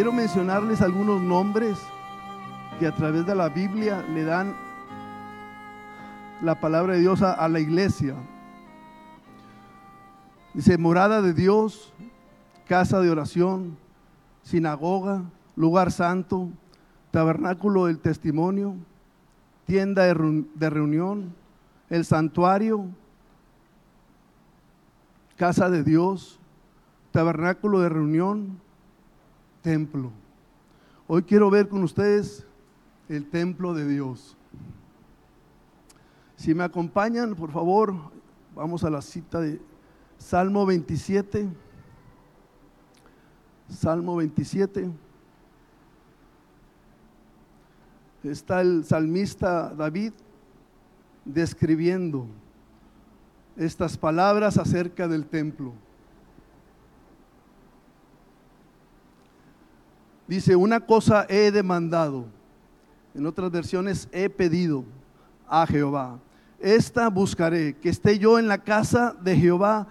quiero mencionarles algunos nombres que a través de la Biblia le dan la palabra de Dios a, la iglesia. Dice, morada de Dios, casa de oración, sinagoga, lugar santo, tabernáculo del testimonio, tienda de reunión, el santuario, casa de Dios, tabernáculo de reunión, templo. Hoy quiero ver con ustedes el templo de Dios. Si me acompañan, por favor, vamos a la cita de Salmo 27. Salmo 27. Está el salmista David describiendo estas palabras acerca del templo. Dice, una cosa he demandado, en otras versiones he pedido a Jehová. Esta buscaré, que esté yo en la casa de Jehová,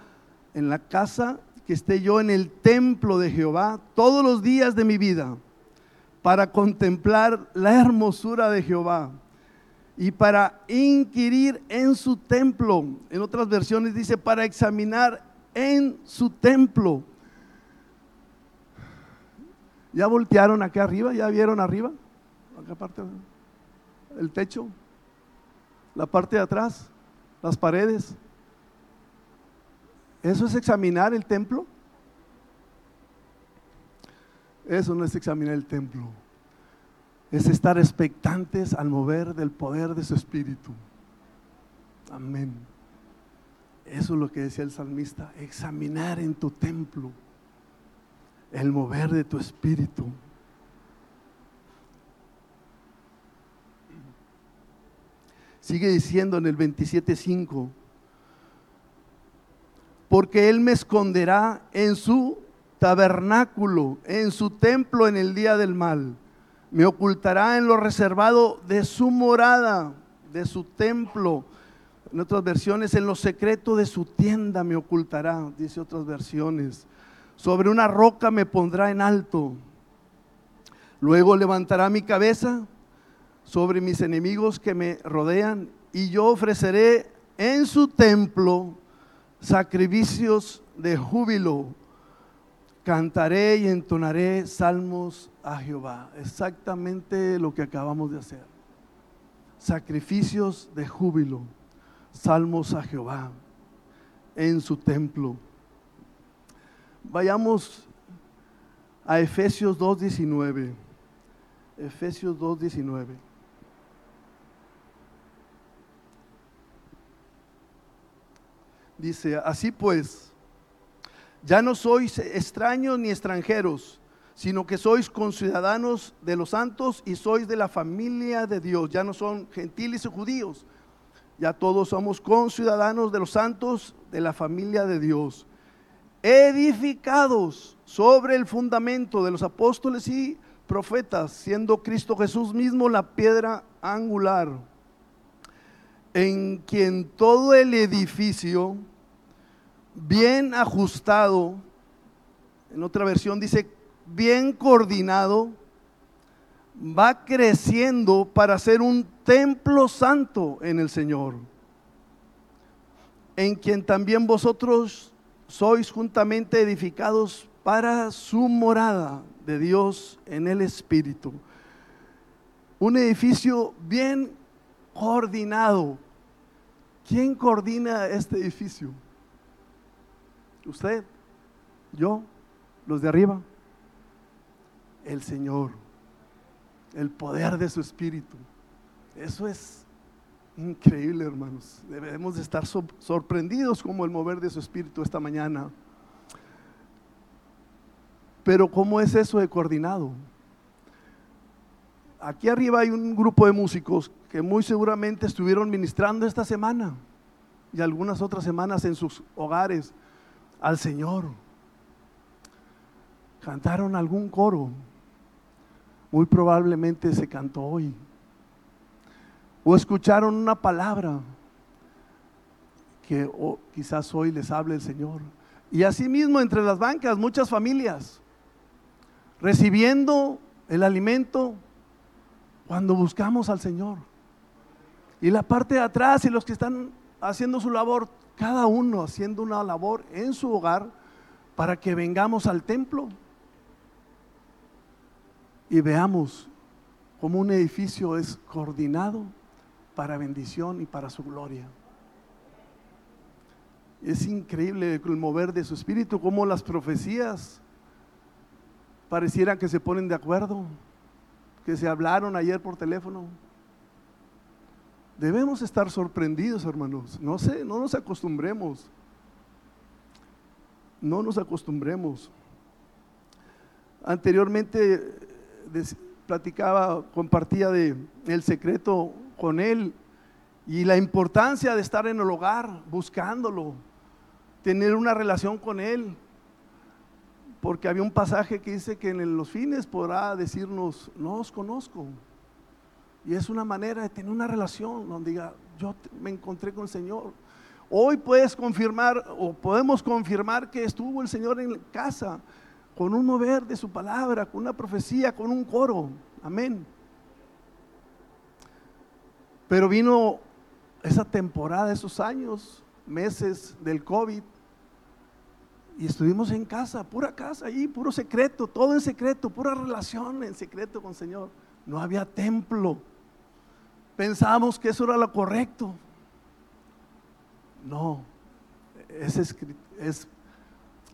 en la casa, que esté yo en el templo de Jehová todos los días de mi vida, para contemplar la hermosura de Jehová y para inquirir en su templo. En otras versiones dice, para examinar en su templo. ¿Ya voltearon acá arriba? ¿Ya vieron arriba? Acá parte, el techo, la parte de atrás, las paredes. ¿Eso es examinar el templo? Eso no es examinar el templo. Es estar expectantes al mover del poder de su espíritu. Amén. Eso es lo que decía el salmista, examinar en tu templo el mover de tu espíritu. Sigue diciendo en el 27.5, porque Él me esconderá en su tabernáculo, en su templo en el día del mal. Me ocultará en lo reservado de su morada, de su templo. En otras versiones, en lo secreto de su tienda me ocultará, dice otras versiones. Sobre una roca me pondrá en alto. Luego levantará mi cabeza sobre mis enemigos que me rodean y yo ofreceré en su templo sacrificios de júbilo. Cantaré y entonaré salmos a Jehová. Exactamente lo que acabamos de hacer. Sacrificios de júbilo. Salmos a Jehová en su templo. Vayamos a Efesios 2.19. Efesios 2.19. Dice, así pues, ya no sois extraños ni extranjeros, sino que sois conciudadanos de los santos y sois de la familia de Dios. Ya no son gentiles y judíos, ya todos somos conciudadanos de los santos de la familia de Dios. Edificados sobre el fundamento de los apóstoles y profetas, siendo Cristo Jesús mismo la piedra angular, en quien todo el edificio, bien ajustado, en otra versión dice, bien coordinado, va creciendo para ser un templo santo en el Señor, en quien también vosotros sois juntamente edificados para su morada de Dios en el Espíritu. Un edificio bien coordinado. ¿Quién coordina este edificio? ¿Usted? ¿Yo? ¿Los de arriba? El Señor. El poder de su Espíritu. Eso es increíble, hermanos. Debemos de estar sor- sorprendidos como el mover de su Espíritu esta mañana. Pero ¿cómo es eso de coordinado? Aquí arriba hay un grupo de músicos que muy seguramente estuvieron ministrando esta semana y algunas otras semanas en sus hogares al Señor. Cantaron algún coro. Muy probablemente se cantó hoy. O escucharon una palabra que quizás hoy les hable el Señor. Y asimismo entre las bancas, muchas familias recibiendo el alimento cuando buscamos al Señor. Y la parte de atrás y los que están haciendo su labor, cada uno haciendo una labor en su hogar para que vengamos al templo y veamos cómo un edificio es coordinado para bendición y para su gloria. Es increíble el mover de su espíritu, cómo las profecías parecieran que se ponen de acuerdo, que se hablaron ayer por teléfono. Debemos estar sorprendidos, hermanos. No sé, no nos acostumbremos. No nos acostumbremos. Anteriormente platicaba, compartía de el secreto con él y la importancia de estar en el hogar buscándolo, tener una relación con él. Porque había un pasaje que dice que en los fines podrá decirnos, no os conozco, y es una manera de tener una relación donde diga, yo me encontré con el Señor. Hoy puedes confirmar o podemos confirmar que estuvo el Señor en casa con un mover de su palabra, con una profecía, con un coro. Amén. Pero vino esa temporada, esos años, meses del COVID, y estuvimos en casa, pura casa ahí, puro secreto, todo en secreto, pura relación en secreto con el Señor. No había templo. Pensábamos que eso era lo correcto. No, es, es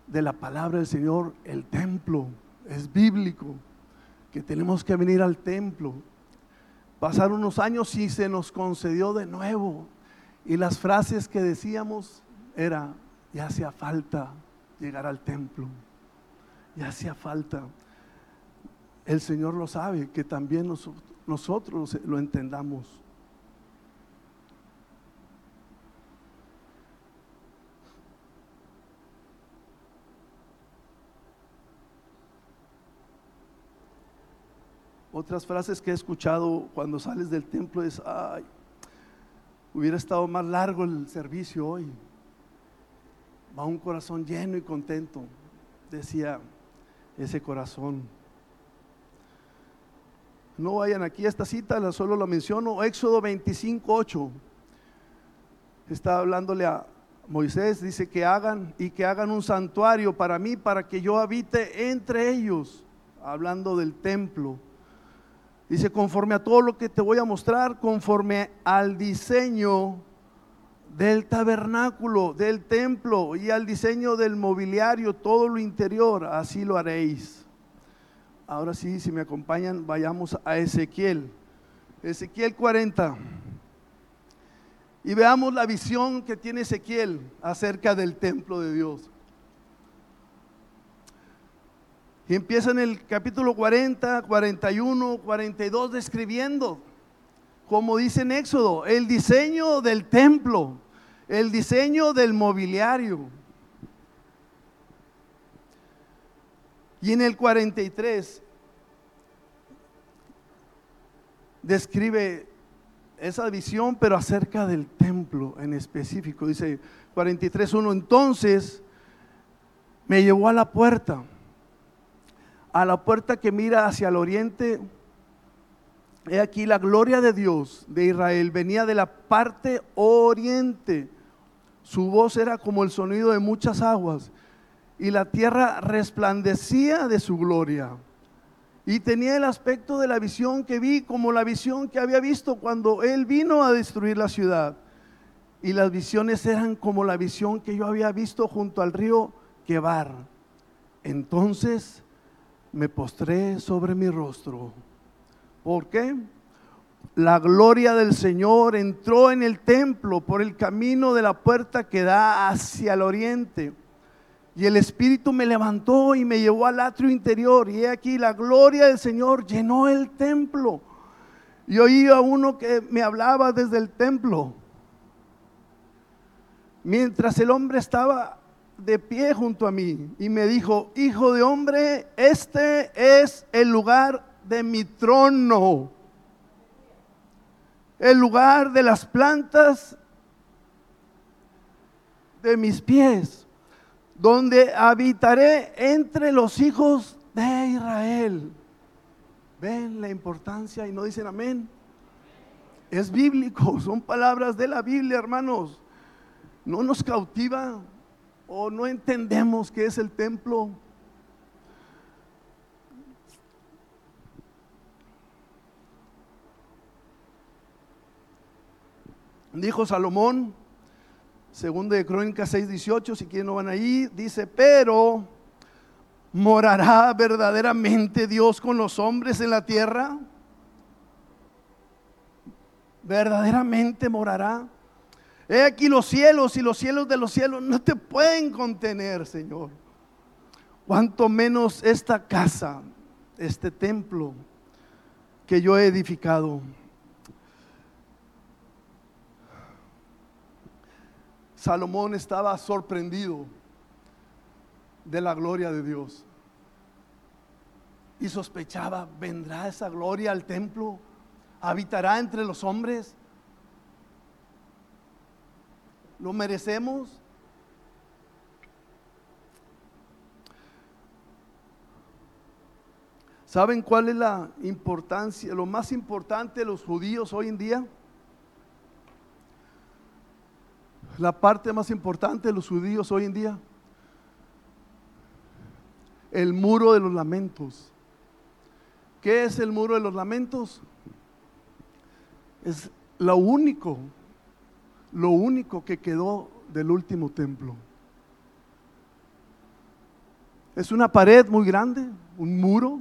de la palabra del Señor el templo, es bíblico, que tenemos que venir al templo. Pasaron unos años y se nos concedió de nuevo. Y las frases que decíamos era, ya hacía falta llegar al templo, ya hacía falta. El Señor lo sabe, que también nosotros nosotros lo entendamos. Otras frases que he escuchado cuando sales del templo es, ay, hubiera estado más largo el servicio hoy. Va un corazón lleno y contento, decía ese corazón. No vayan aquí a esta cita, solo lo menciono. Éxodo 25, 8. Está hablándole a Moisés, dice que hagan y que hagan un santuario para mí, para que yo habite entre ellos. Hablando del templo. Dice, conforme a todo lo que te voy a mostrar, conforme al diseño del tabernáculo, del templo y al diseño del mobiliario, todo lo interior, así lo haréis. Ahora sí, si me acompañan, vayamos a Ezequiel. Ezequiel 40. Y veamos la visión que tiene Ezequiel acerca del templo de Dios. Y empieza en el capítulo 40, 41, 42 describiendo, como dice en Éxodo, el diseño del templo, el diseño del mobiliario. Y en el 43 describe esa visión, pero acerca del templo en específico. Dice 43.1, entonces me llevó a la puerta, a la puerta que mira hacia el oriente. He aquí la gloria de Dios de Israel venía de la parte oriente. Su voz era como el sonido de muchas aguas y la tierra resplandecía de su gloria. Y tenía el aspecto de la visión que vi como la visión que había visto cuando él vino a destruir la ciudad. Y las visiones eran como la visión que yo había visto junto al río Quebar. Entonces me postré sobre mi rostro. ¿Por qué? La gloria del Señor entró en el templo por el camino de la puerta que da hacia el oriente y el Espíritu me levantó y me llevó al atrio interior. Y he aquí la gloria del Señor llenó el templo. Y oí a uno que me hablaba desde el templo. Mientras el hombre estaba de pie junto a mí y me dijo, hijo de hombre, este es el lugar de mi trono, el lugar de las plantas de mis pies donde habitaré entre los hijos de Israel. ¿Ven la importancia y no dicen amén? Es bíblico, son palabras de la Biblia, hermanos. No nos cautiva o no entendemos qué es el templo. Dijo Salomón, segundo de Crónicas 6:18, si quieren no van ahí, dice, pero ¿morará verdaderamente Dios con los hombres en la tierra? ¿Verdaderamente morará? He aquí los cielos y los cielos de los cielos no te pueden contener, Señor. Cuanto menos esta casa, este templo que yo he edificado. Salomón estaba sorprendido de la gloria de Dios. Y sospechaba, ¿vendrá esa gloria al templo? ¿Habitará entre los hombres? ¿Lo merecemos? ¿Saben cuál es la importancia, lo más importante de los judíos hoy en día? la parte más importante de los judíos hoy en día? El muro de los lamentos. ¿Qué es el muro de los lamentos? Es lo único, lo único que quedó del último templo. Es una pared muy grande, un muro.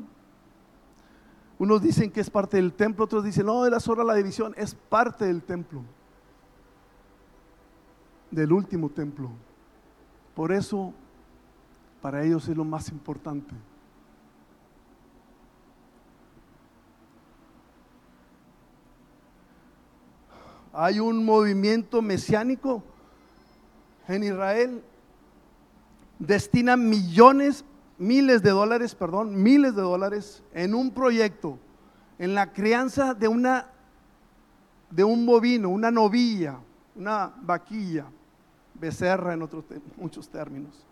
Unos dicen que es parte del templo, otros dicen, no, era solo la división, es parte del templo del último templo. Por eso, para ellos es lo más importante. Hay un movimiento mesiánico en Israel, destina millones, miles de dólares, perdón, miles de dólares en un proyecto, en la crianza de una de un bovino, una novilla, una vaquilla becerra en otros muchos términos.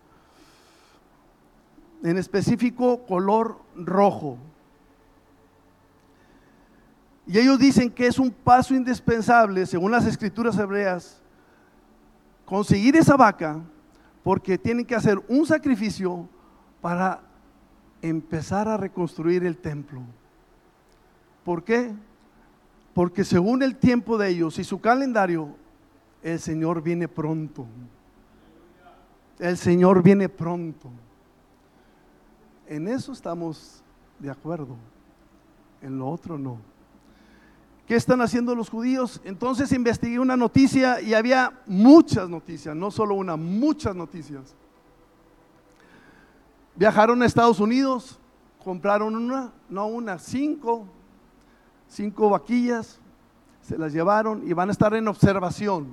En específico, color rojo. Y ellos dicen que es un paso indispensable, según las escrituras hebreas, conseguir esa vaca, porque tienen que hacer un sacrificio para empezar a reconstruir el templo. ¿Por qué? Porque según el tiempo de ellos y su calendario, el Señor viene pronto. El Señor viene pronto. En eso estamos de acuerdo. En lo otro no. ¿Qué están haciendo los judíos? Entonces investigué una noticia y había muchas noticias, no solo una, muchas noticias. Viajaron a Estados Unidos, compraron una, no una, cinco, cinco vaquillas, se las llevaron y van a estar en observación.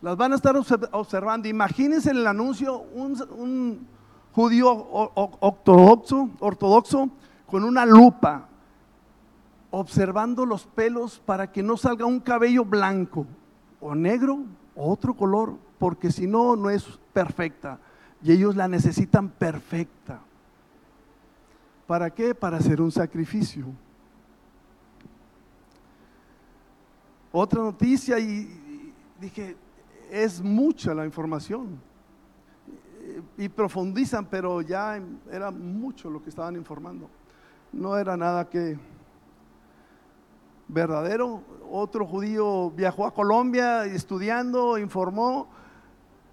Las van a estar observando. Imagínense en el anuncio un, judío ortodoxo, ortodoxo con una lupa, observando los pelos para que no salga un cabello blanco o negro o otro color, porque si no, no es perfecta. Y ellos la necesitan perfecta. ¿Para qué? Para hacer un sacrificio. Otra noticia y dije, es mucha la información. Y profundizan, pero ya era mucho lo que estaban informando. No era nada que verdadero. Otro judío viajó a Colombia estudiando, informó,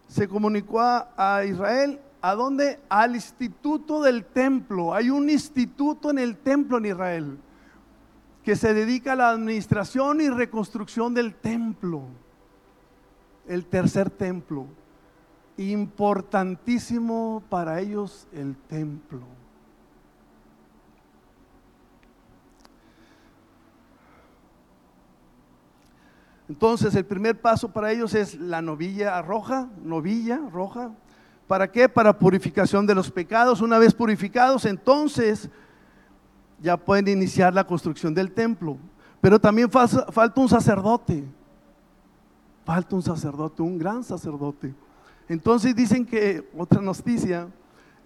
se comunicó a, Israel. ¿A dónde? Al instituto del templo. Hay un instituto en el templo en Israel que se dedica a la administración y reconstrucción del templo el tercer templo. Importantísimo para ellos el templo. Entonces el primer paso para ellos es la novilla roja, novilla roja. ¿Para qué? Para purificación de los pecados. Una vez purificados, entonces ya pueden iniciar la construcción del templo. Pero también falta un sacerdote falta un sacerdote, un gran sacerdote. Entonces dicen que, otra noticia,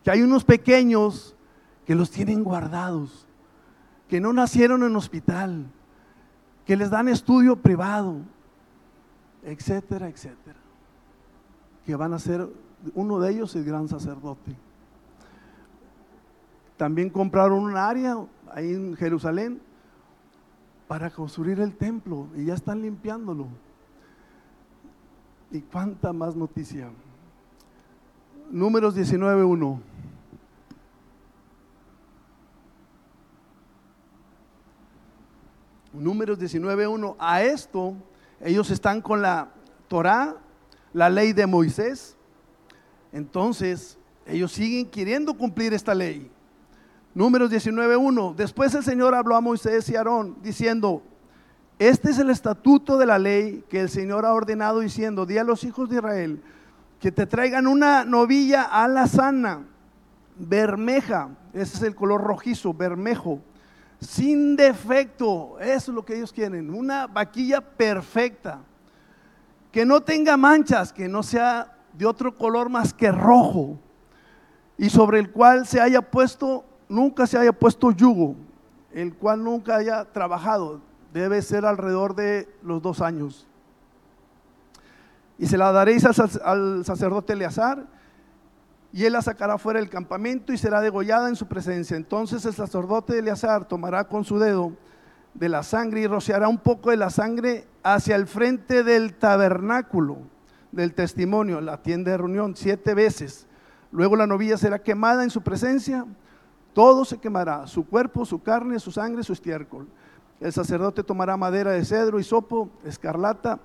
que hay unos pequeños que los tienen guardados, que no nacieron en hospital, que les dan estudio privado, etcétera, etcétera. Que van a ser, uno de ellos el gran sacerdote. También compraron un área ahí en Jerusalén para construir el templo y ya están limpiándolo. ¿Y cuánta más noticia? Números 19.1. Números 19.1. A esto ellos están con la Torah, la ley de Moisés. Entonces ellos siguen queriendo cumplir esta ley. Números 19.1. Después el Señor habló a Moisés y a Aarón diciendo, este es el estatuto de la ley que el Señor ha ordenado diciendo, di a los hijos de Israel que te traigan una novilla a la sana, bermeja, ese es el color rojizo, bermejo, sin defecto, eso es lo que ellos quieren, una vaquilla perfecta, que no tenga manchas, que no sea de otro color más que rojo, y sobre el cual se haya puesto, nunca se haya puesto yugo, el cual nunca haya trabajado, debe ser alrededor de los dos años. Y se la daréis al, sacerdote Eleazar, y él la sacará fuera del campamento y será degollada en su presencia. Entonces el sacerdote Eleazar tomará con su dedo de la sangre y rociará un poco de la sangre hacia el frente del tabernáculo del testimonio, la tienda de reunión, siete veces. Luego la novilla será quemada en su presencia, todo se quemará, su cuerpo, su carne, su sangre, su estiércol. El sacerdote tomará madera de cedro y sopo, escarlata,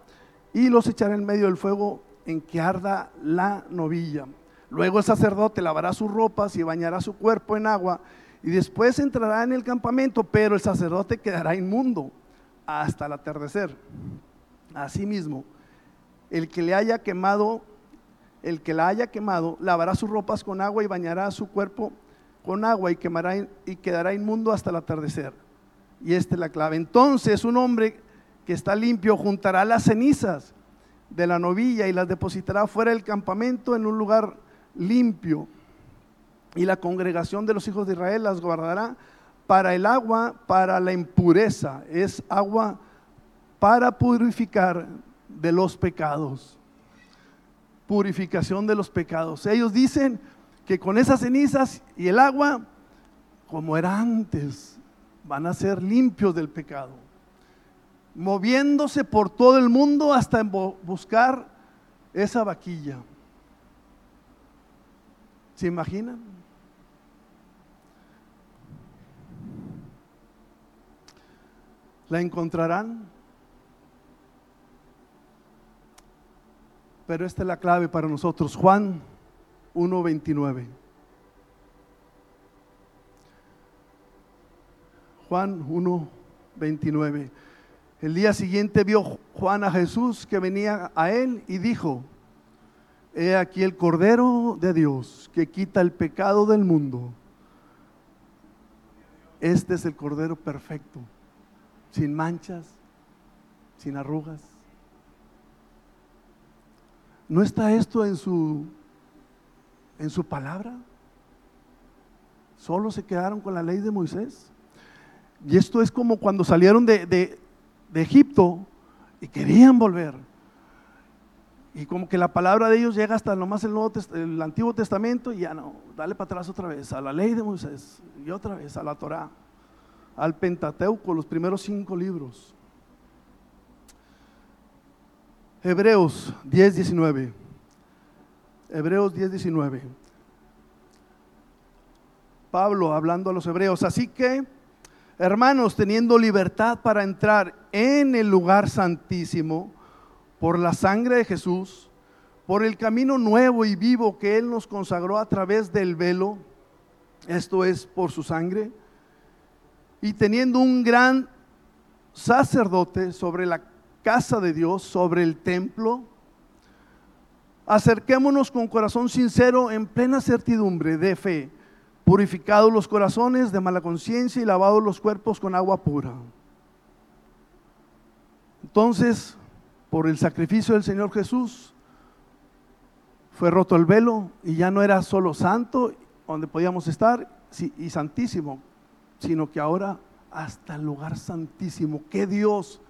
y los echará en medio del fuego en que arda la novilla. Luego el sacerdote lavará sus ropas y bañará su cuerpo en agua, y después entrará en el campamento, pero el sacerdote quedará inmundo hasta el atardecer. Asimismo, el que le haya quemado, el que la haya quemado, lavará sus ropas con agua y bañará su cuerpo con agua y, quemará, y quedará inmundo hasta el atardecer. Y esta es la clave. Entonces un hombre que está limpio juntará las cenizas de la novilla y las depositará fuera del campamento en un lugar limpio. Y la congregación de los hijos de Israel las guardará para el agua, para la impureza. Es agua para purificar de los pecados. Purificación de los pecados. Ellos dicen que con esas cenizas y el agua, como era antes, van a ser limpios del pecado, moviéndose por todo el mundo hasta buscar esa vaquilla. ¿Se imaginan? La encontrarán. Pero esta es la clave para nosotros. Juan 1.29. Juan 1, 29. El día siguiente vio Juan a Jesús que venía a él y dijo, he aquí el Cordero de Dios que quita el pecado del mundo. Este es el Cordero perfecto, sin manchas, sin arrugas. ¿No está esto en su, en su palabra? ¿Solo se quedaron con la ley de Moisés? Y esto es como cuando salieron de, Egipto y querían volver. Y como que la palabra de ellos llega hasta nomás el, el Antiguo Testamento y ya no, dale para atrás otra vez, a la ley de Moisés y otra vez a la Torah, al Pentateuco, los primeros cinco libros. Hebreos 10, 19. Hebreos 10, 19. Pablo hablando a los hebreos, así que Hermanos, teniendo libertad para entrar en el lugar santísimo por la sangre de Jesús, por el camino nuevo y vivo que Él nos consagró a través del velo, esto es por su sangre, y teniendo un gran sacerdote sobre la casa de Dios, sobre el templo, acerquémonos con corazón sincero en plena certidumbre de fe purificados los corazones de mala conciencia y lavados los cuerpos con agua pura. Entonces, por el sacrificio del Señor Jesús, fue roto el velo y ya no era solo santo donde podíamos estar, y santísimo, sino que ahora hasta el lugar santísimo. ¡Qué Dios!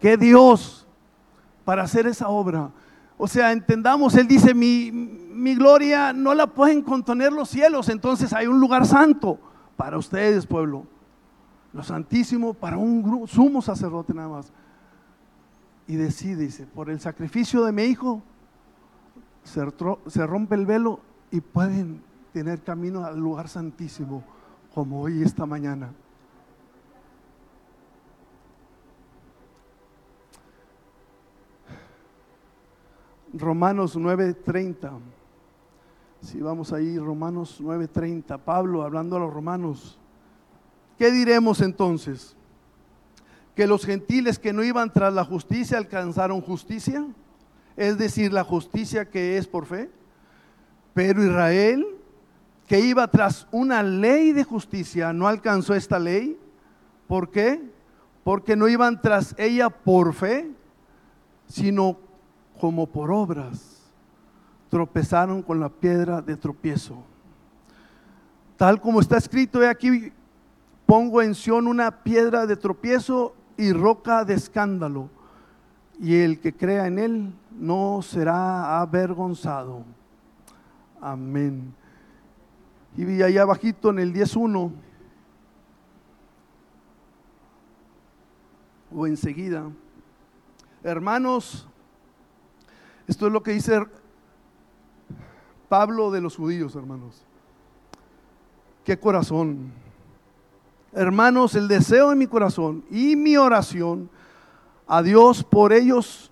¡Qué Dios! Para hacer esa obra. O sea, entendamos, Él dice, mi, mi gloria no la pueden contener los cielos, entonces hay un lugar santo para ustedes, pueblo. Lo santísimo para un sumo sacerdote nada más. Y decide, dice, por el sacrificio de mi hijo, se, rompe el velo y pueden tener camino al lugar santísimo, como hoy esta mañana. Romanos 9:30. Si vamos ahí, Romanos 9:30. Pablo hablando a los romanos. ¿Qué diremos entonces? ¿Que los gentiles que no iban tras la justicia alcanzaron justicia? Es decir, la justicia que es por fe. Pero Israel, que iba tras una ley de justicia, no alcanzó esta ley. ¿Por qué? Porque no iban tras ella por fe, sino como por obras, tropezaron con la piedra de tropiezo. Tal como está escrito, aquí, pongo en Sión una piedra de tropiezo y roca de escándalo, y el que crea en él no será avergonzado. Amén. Y vi allá abajito en el 10.1, o enseguida, hermanos, esto es lo que dice Pablo de los judíos, hermanos. Qué corazón. Hermanos, el deseo de mi corazón y mi oración a Dios por ellos,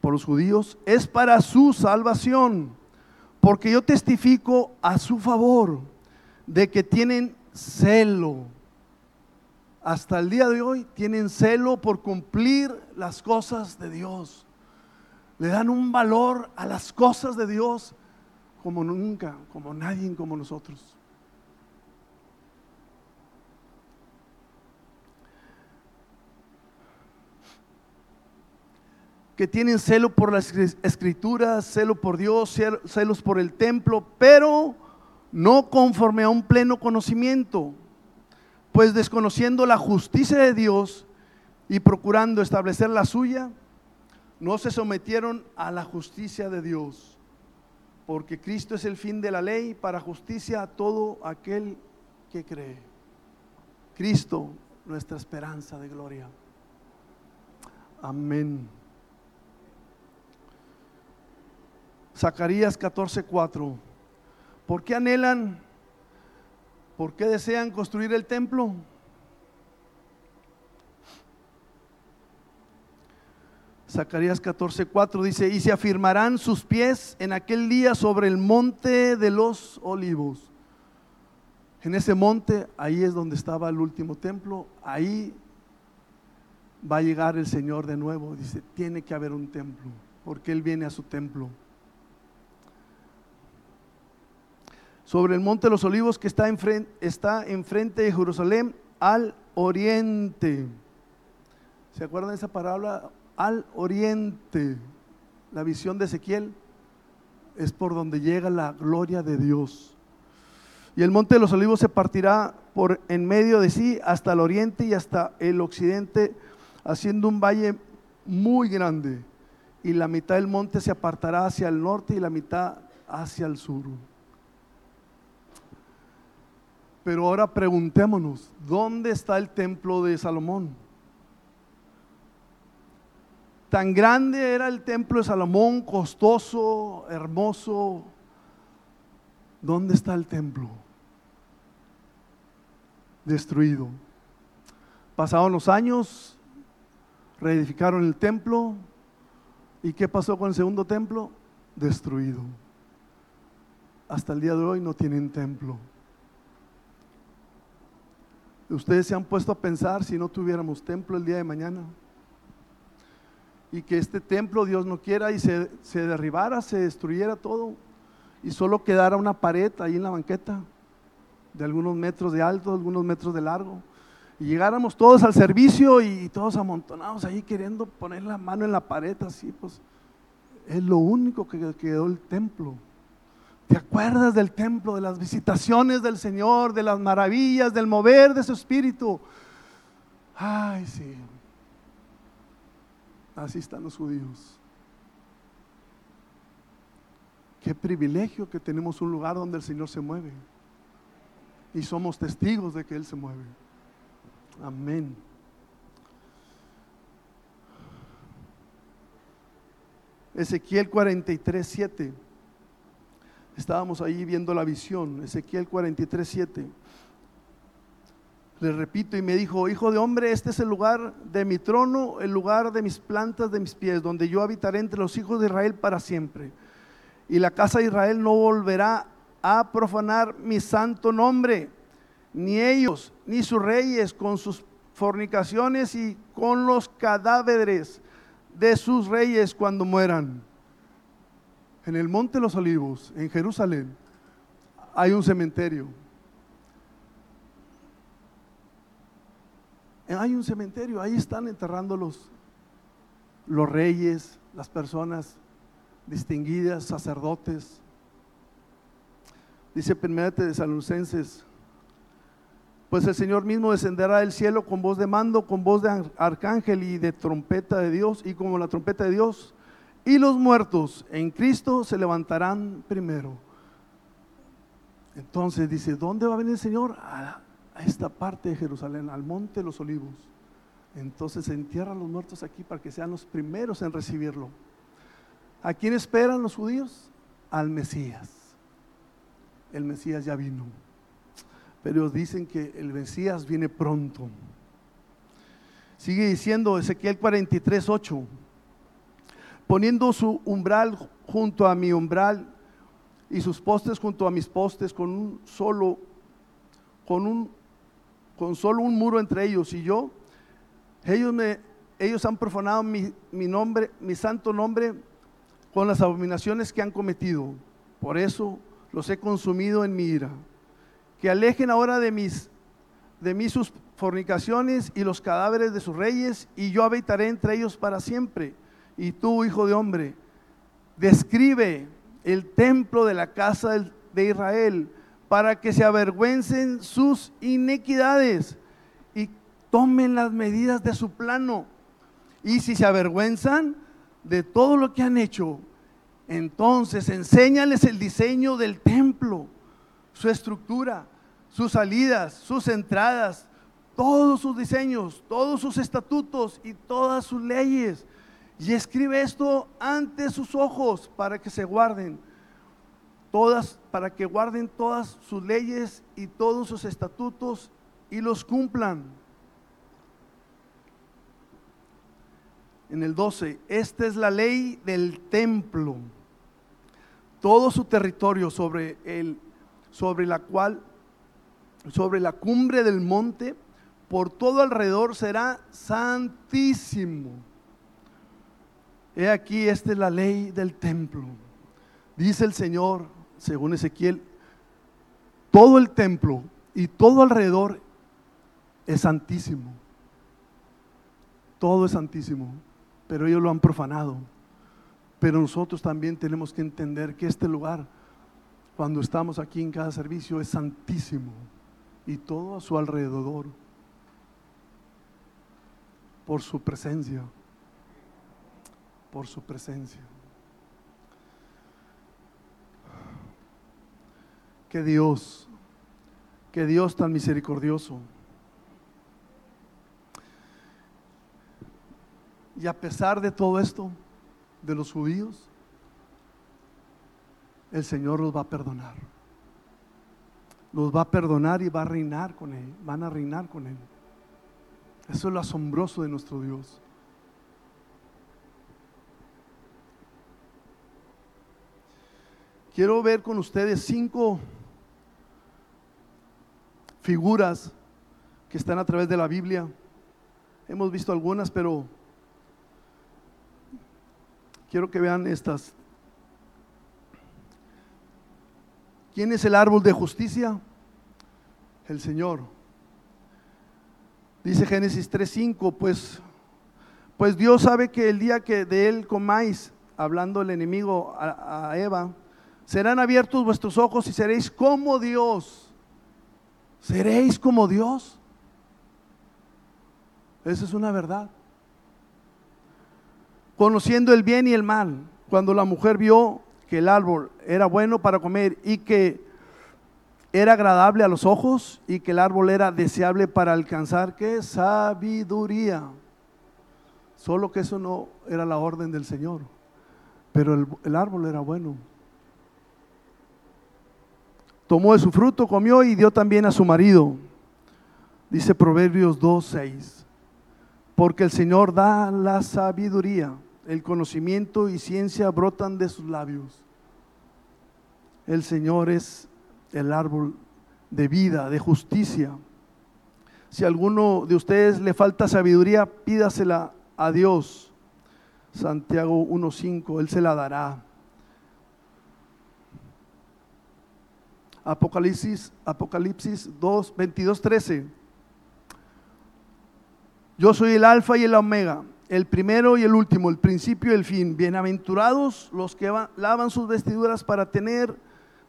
por los judíos, es para su salvación. Porque yo testifico a su favor de que tienen celo. Hasta el día de hoy tienen celo por cumplir las cosas de Dios le dan un valor a las cosas de Dios como nunca, como nadie como nosotros. Que tienen celo por las escrituras, celo por Dios, celos por el templo, pero no conforme a un pleno conocimiento, pues desconociendo la justicia de Dios y procurando establecer la suya, no se sometieron a la justicia de Dios, porque Cristo es el fin de la ley para justicia a todo aquel que cree. Cristo, nuestra esperanza de gloria. Amén. Zacarías 14:4. ¿Por qué anhelan? ¿Por qué desean construir el templo? Zacarías 14:4 dice, y se afirmarán sus pies en aquel día sobre el monte de los olivos. En ese monte, ahí es donde estaba el último templo, ahí va a llegar el Señor de nuevo. Dice, tiene que haber un templo, porque Él viene a su templo. Sobre el monte de los olivos que está enfrente, está enfrente de Jerusalén al oriente. ¿Se acuerdan de esa palabra al oriente. La visión de Ezequiel es por donde llega la gloria de Dios. Y el monte de los olivos se partirá por en medio de sí hasta el oriente y hasta el occidente, haciendo un valle muy grande. Y la mitad del monte se apartará hacia el norte y la mitad hacia el sur. Pero ahora preguntémonos, ¿dónde está el templo de Salomón? Tan grande era el templo de Salomón, costoso, hermoso. ¿Dónde está el templo? Destruido. Pasaron los años, reedificaron el templo. ¿Y qué pasó con el segundo templo? Destruido. Hasta el día de hoy no tienen templo. Ustedes se han puesto a pensar si no tuviéramos templo el día de mañana y que este templo, Dios no quiera, y se, derribara, se destruyera todo, y solo quedara una pared ahí en la banqueta, de algunos metros de alto, algunos metros de largo, y llegáramos todos al servicio y, todos amontonados ahí queriendo poner la mano en la pared, así pues, es lo único que quedó el templo. ¿Te acuerdas del templo, de las visitaciones del Señor, de las maravillas, del mover de su espíritu? Ay, sí. Así están los judíos. Qué privilegio que tenemos un lugar donde el Señor se mueve. Y somos testigos de que Él se mueve. Amén. Ezequiel 43, 7. Estábamos ahí viendo la visión. Ezequiel 43, 7. Le repito y me dijo, hijo de hombre, este es el lugar de mi trono, el lugar de mis plantas de mis pies, donde yo habitaré entre los hijos de Israel para siempre. Y la casa de Israel no volverá a profanar mi santo nombre, ni ellos, ni sus reyes con sus fornicaciones y con los cadáveres de sus reyes cuando mueran. En el Monte de los Olivos, en Jerusalén, hay un cementerio. Hay un cementerio, ahí están enterrando los, los reyes, las personas distinguidas, sacerdotes. Dice Primera de Salucenses, pues el Señor mismo descenderá del cielo con voz de mando, con voz de arcángel y de trompeta de Dios, y como la trompeta de Dios, y los muertos en Cristo se levantarán primero. Entonces dice, ¿dónde va a venir el Señor? A, esta parte de Jerusalén, al monte de los olivos. Entonces se entierran los muertos aquí para que sean los primeros en recibirlo. ¿A quién esperan los judíos? Al Mesías. El Mesías ya vino. Pero dicen que el Mesías viene pronto. Sigue diciendo Ezequiel 43, 8. Poniendo su umbral junto a mi umbral y sus postes junto a mis postes con un solo, con un, con solo un muro entre ellos y yo, ellos me, ellos han profanado mi, mi nombre, mi santo nombre con las abominaciones que han cometido. Por eso los he consumido en mi ira. Que alejen ahora de mis de mí sus fornicaciones y los cadáveres de sus reyes, y yo habitaré entre ellos para siempre. Y tú, hijo de hombre, describe el templo de la casa de Israel para que se avergüencen sus inequidades y tomen las medidas de su plano. Y si se avergüenzan, de todo lo que han hecho, entonces enséñales el diseño del templo, su estructura, sus salidas, sus entradas, todos sus diseños, todos sus estatutos y todas sus leyes. Y escribe esto ante sus ojos para que se guarden todas, para que guarden todas sus leyes y todos sus estatutos y los cumplan. en el 12, esta es la ley del templo. Todo su territorio sobre el sobre la cual sobre la cumbre del monte por todo alrededor será santísimo. He aquí, esta es la ley del templo. Dice el Señor, según Ezequiel, todo el templo y todo alrededor es santísimo. Todo es santísimo pero ellos lo han profanado. Pero nosotros también tenemos que entender que este lugar, cuando estamos aquí en cada servicio, es santísimo y todo a su alrededor, por su presencia, por su presencia. Que Dios, que Dios tan misericordioso, Y a pesar de todo esto, de los judíos, el Señor los va a perdonar. Los va a perdonar y va a reinar con Él. Van a reinar con Él. Eso es lo asombroso de nuestro Dios. Quiero ver con ustedes cinco figuras que están a través de la Biblia. Hemos visto algunas, pero Quiero que vean estas. ¿Quién es el árbol de justicia? El Señor. Dice Génesis 3:5, pues pues Dios sabe que el día que de él comáis, hablando el enemigo a, Eva, Serán abiertos vuestros ojos y seréis como Dios. ¿Seréis como Dios? Esa es una verdad. Conociendo el bien y el mal, cuando la mujer vio que el árbol era bueno para comer y que era agradable a los ojos y que el árbol era deseable para alcanzar qué sabiduría. Solo que eso no era la orden del Señor, pero el, el árbol era bueno. Tomó de su fruto, comió y dio también a su marido. Dice Proverbios 2.6. Porque el Señor da la sabiduría, el conocimiento y ciencia brotan de sus labios. El Señor es el árbol de vida, de justicia. Si a alguno de ustedes le falta sabiduría, pídasela a Dios. Santiago 1.5, Él se la dará. Apocalipsis, Apocalipsis 2, 22, 13. Yo soy el alfa y el omega, el primero y el último, el principio y el fin. Bienaventurados los que lavan sus vestiduras para tener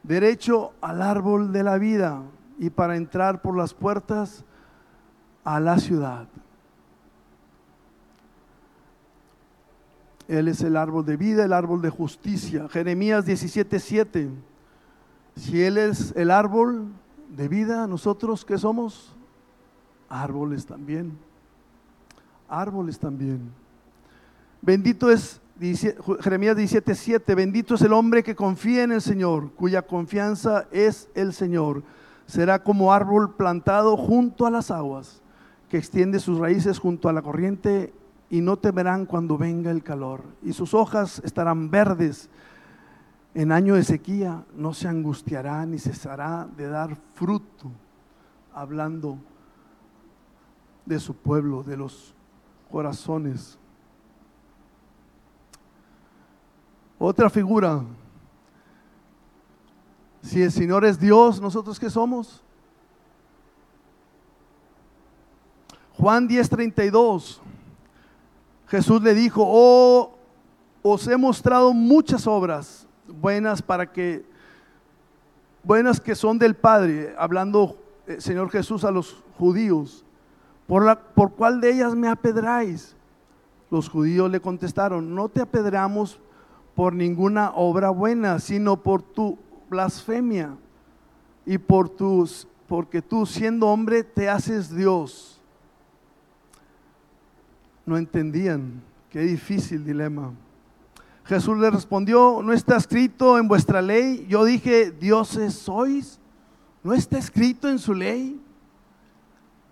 derecho al árbol de la vida y para entrar por las puertas a la ciudad. Él es el árbol de vida, el árbol de justicia. Jeremías 17:7. Si Él es el árbol de vida, nosotros que somos árboles también. Árboles también. Bendito es Jeremías 17:7, bendito es el hombre que confía en el Señor, cuya confianza es el Señor. Será como árbol plantado junto a las aguas, que extiende sus raíces junto a la corriente y no temerán cuando venga el calor. Y sus hojas estarán verdes. En año de sequía no se angustiará ni cesará de dar fruto, hablando de su pueblo, de los corazones Otra figura. Si el Señor es Dios, ¿nosotros qué somos? Juan 10:32. Jesús le dijo, oh, os he mostrado muchas obras buenas para que, buenas que son del Padre, hablando eh, Señor Jesús a los judíos. ¿Por, la, ¿Por cuál de ellas me apedráis? Los judíos le contestaron, no te apedramos por ninguna obra buena, sino por tu blasfemia y por tus, porque tú siendo hombre te haces Dios. No entendían, qué difícil dilema. Jesús le respondió, no está escrito en vuestra ley, yo dije, dioses sois, no está escrito en su ley,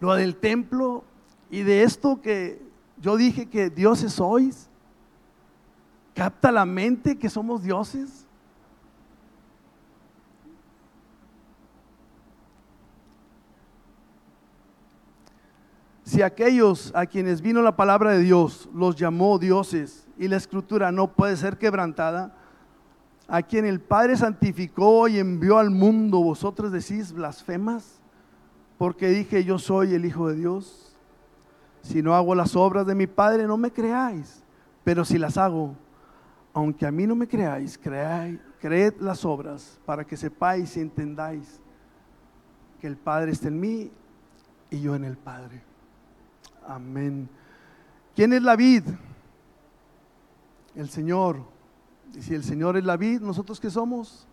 lo del templo y de esto que yo dije que dioses sois. ¿Capta la mente que somos dioses? Si aquellos a quienes vino la palabra de Dios los llamó dioses y la escritura no puede ser quebrantada, a quien el Padre santificó y envió al mundo, vosotros decís blasfemas, porque dije yo soy el Hijo de Dios. Si no hago las obras de mi Padre, no me creáis, pero si las hago, aunque a mí no me creáis, creed las obras para que sepáis y entendáis que el Padre está en mí y yo en el Padre. Amén. ¿Quién es la vid? El Señor. Y si el Señor es la vid, ¿nosotros qué somos?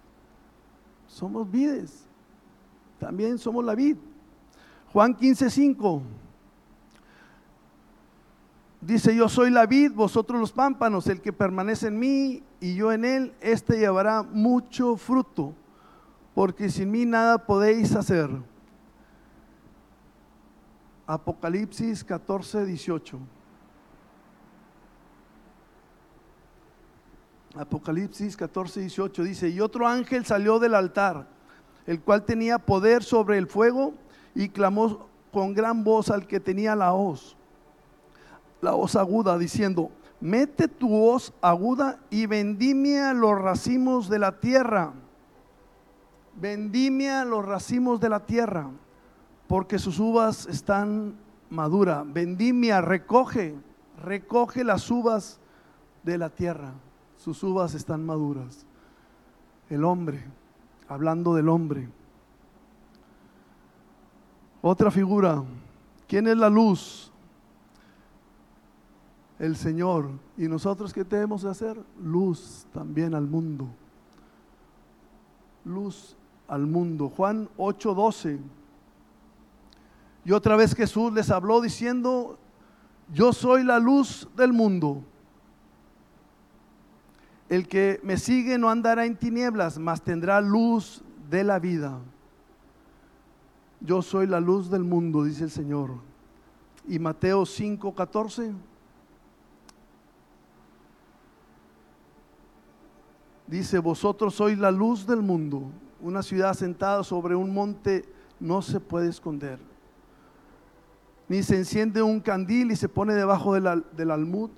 Somos vides. También somos la vid. Juan 15, 5. Dice, yo soy la vid, vosotros los pámpanos, el que permanece en mí y yo en él, éste llevará mucho fruto, porque sin mí nada podéis hacer. Apocalipsis 14, 18. Apocalipsis 14, 18 dice, y otro ángel salió del altar, el cual tenía poder sobre el fuego, y clamó con gran voz al que tenía la hoz la voz aguda diciendo, mete tu voz aguda y vendimia los racimos de la tierra. Vendimia los racimos de la tierra, porque sus uvas están maduras. Vendimia, recoge, recoge las uvas de la tierra. Sus uvas están maduras. El hombre, hablando del hombre. Otra figura, ¿quién es la luz? El Señor. ¿Y nosotros qué tenemos que hacer? Luz también al mundo. Luz al mundo. Juan 8:12. Y otra vez Jesús les habló diciendo, yo soy la luz del mundo. El que me sigue no andará en tinieblas, mas tendrá luz de la vida. Yo soy la luz del mundo, dice el Señor. Y Mateo 5:14. Dice, vosotros sois la luz del mundo. Una ciudad sentada sobre un monte no se puede esconder ni se enciende un candil y se pone debajo del, almud,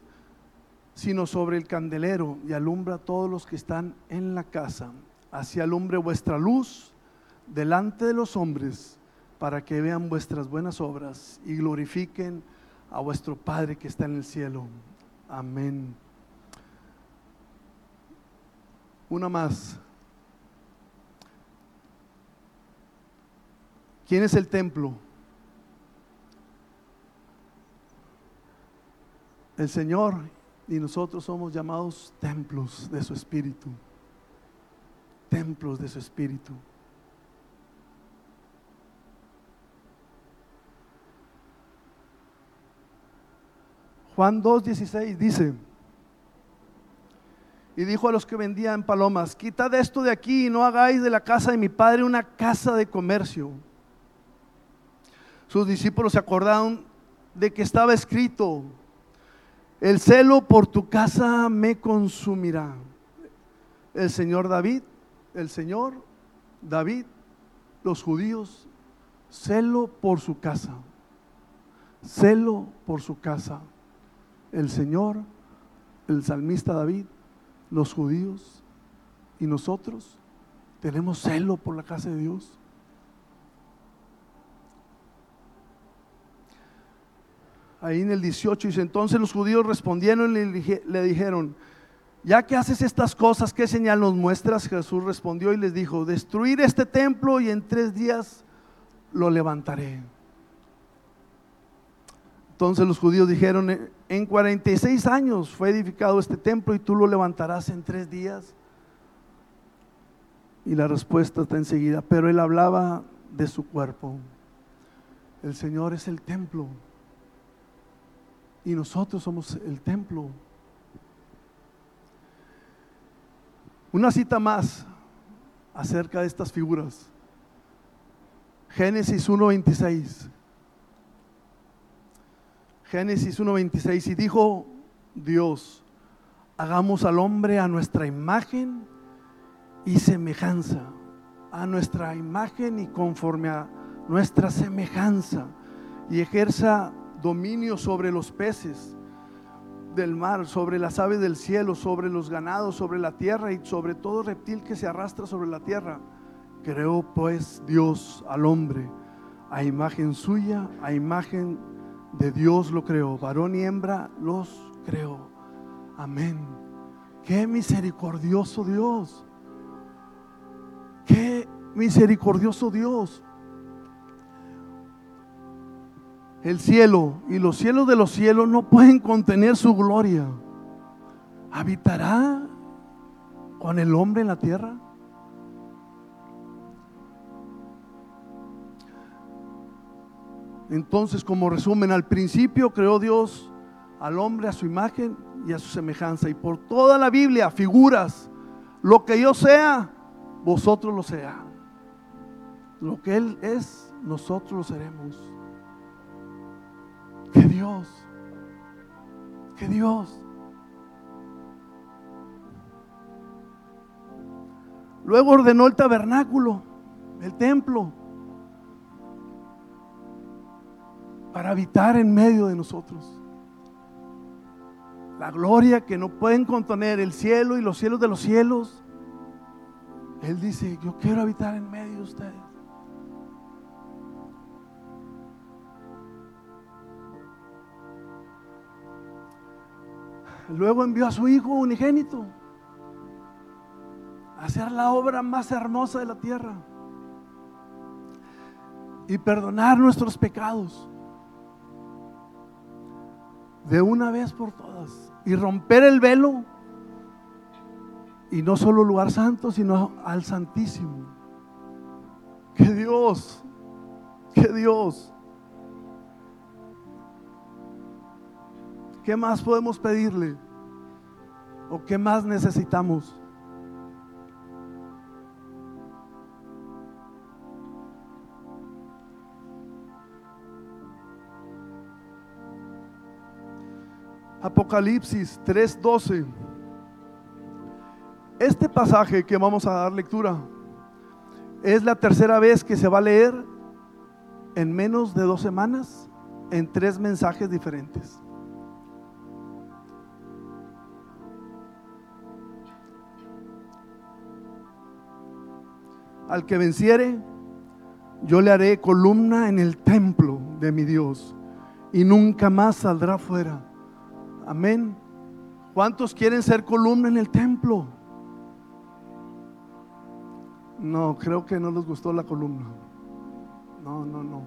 sino sobre el candelero y alumbra a todos los que están en la casa. Así alumbre vuestra luz delante de los hombres, para que vean vuestras buenas obras y glorifiquen a vuestro Padre que está en el cielo. Amén. Una más. ¿Quién es el templo? El Señor y nosotros somos llamados templos de su Espíritu. Templos de su Espíritu. Juan 2.16 dice, y dijo a los que vendían palomas, quitad esto de aquí y no hagáis de la casa de mi padre una casa de comercio. Sus discípulos se acordaron de que estaba escrito, el celo por tu casa me consumirá. El Señor David, el Señor David, los judíos, celo por su casa. Celo por su casa. El Señor, el salmista David, los judíos y nosotros tenemos celo por la casa de Dios. Ahí en el 18 dice, entonces los judíos respondieron y le dijeron, ya que haces estas cosas, ¿qué señal nos muestras? Jesús respondió y les dijo, destruir este templo y en tres días lo levantaré. Entonces los judíos dijeron, en 46 años fue edificado este templo y tú lo levantarás en tres días. Y la respuesta está enseguida, pero él hablaba de su cuerpo. El Señor es el templo y nosotros somos el templo. Una cita más acerca de estas figuras. Génesis 1.26. Génesis 1.26. Y dijo Dios, hagamos al hombre a nuestra imagen y semejanza. A nuestra imagen y conforme a nuestra semejanza. Y ejerza dominio sobre los peces del mar, sobre las aves del cielo, sobre los ganados, sobre la tierra y sobre todo reptil que se arrastra sobre la tierra. Creó pues Dios al hombre, a imagen suya, a imagen de Dios lo creó, varón y hembra los creó. Amén. Qué misericordioso Dios. Qué misericordioso Dios el cielo y los cielos de los cielos no pueden contener su gloria. ¿Habitará con el hombre en la tierra? Entonces, como resumen, al principio creó Dios al hombre a su imagen y a su semejanza. Y por toda la Biblia, figuras, lo que yo sea, vosotros lo sean. Lo que Él es, nosotros lo seremos. Que Dios, que Dios. Luego ordenó el tabernáculo, el templo, para habitar en medio de nosotros. La gloria que no pueden contener el cielo y los cielos de los cielos. Él dice, yo quiero habitar en medio de ustedes. Luego envió a su hijo unigénito. hacer la obra más hermosa de la tierra y perdonar nuestros pecados de una vez por todas y romper el velo y no solo lugar santo, sino al Santísimo. Que Dios, que Dios. ¿Qué más podemos pedirle? ¿O qué más necesitamos? Apocalipsis 3:12. Este pasaje que vamos a dar lectura es la tercera vez que se va a leer en menos de dos semanas en tres mensajes diferentes. Al que venciere, yo le haré columna en el templo de mi Dios y nunca más saldrá fuera. Amén. ¿Cuántos quieren ser columna en el templo? No, creo que no les gustó la columna. No, no, no.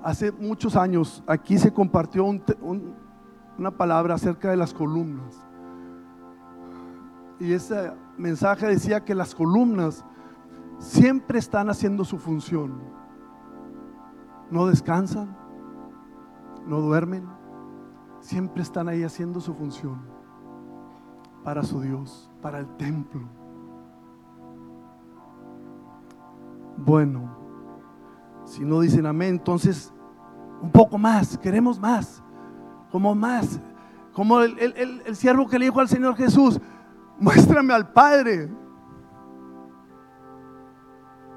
Hace muchos años aquí se compartió una palabra acerca de las columnas. Y ese mensaje decía que las columnas siempre están haciendo su función. No descansan, no duermen, siempre están ahí haciendo su función para su Dios, para el templo. Bueno, si no dicen amén, entonces un poco más, queremos más, como más, como el, el siervo que le dijo al Señor Jesús, muéstrame al Padre,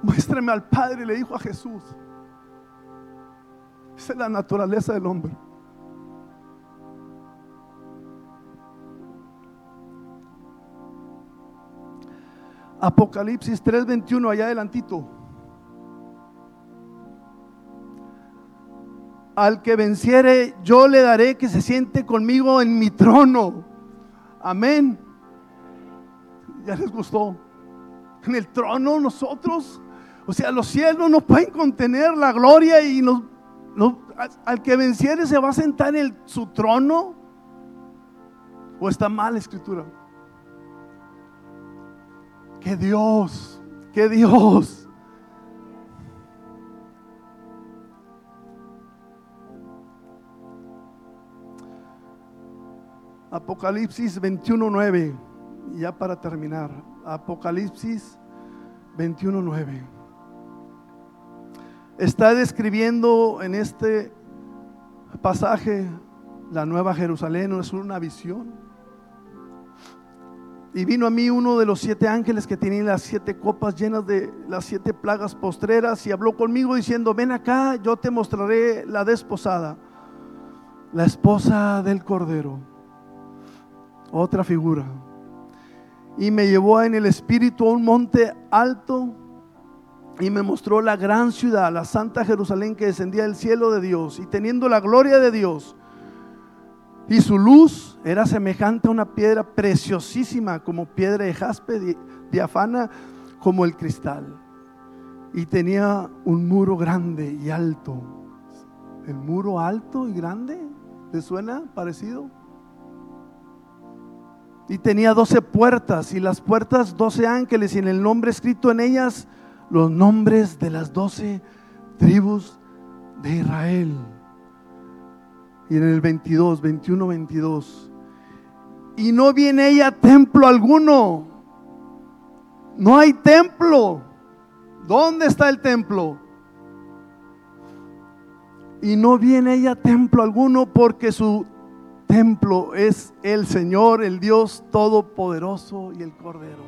muéstrame al Padre, le dijo a Jesús. Esa es la naturaleza del hombre. Apocalipsis 3:21, allá adelantito. Al que venciere, yo le daré que se siente conmigo en mi trono. Amén. Ya les gustó. En el trono nosotros, o sea, los cielos no pueden contener la gloria y nos, al que venciere se va a sentar en su trono. ¿O está mal la escritura? Que Dios, que Dios Apocalipsis 21.9, ya para terminar, Apocalipsis 21.9. Está describiendo en este pasaje la nueva Jerusalén, es una visión. Y vino a mí uno de los siete ángeles que tenía las siete copas llenas de las siete plagas postreras y habló conmigo diciendo, ven acá, yo te mostraré la desposada, la esposa del Cordero otra figura. Y me llevó en el espíritu a un monte alto y me mostró la gran ciudad, la santa Jerusalén que descendía del cielo de Dios y teniendo la gloria de Dios. Y su luz era semejante a una piedra preciosísima como piedra de jaspe, diafana como el cristal. Y tenía un muro grande y alto. ¿El muro alto y grande? ¿Le suena parecido? Y tenía doce puertas y las puertas doce ángeles y en el nombre escrito en ellas los nombres de las doce tribus de Israel. Y en el 22, 21, 22. Y no viene ella templo alguno. No hay templo. ¿Dónde está el templo? Y no viene ella templo alguno porque su templo es el Señor, el Dios Todopoderoso y el Cordero.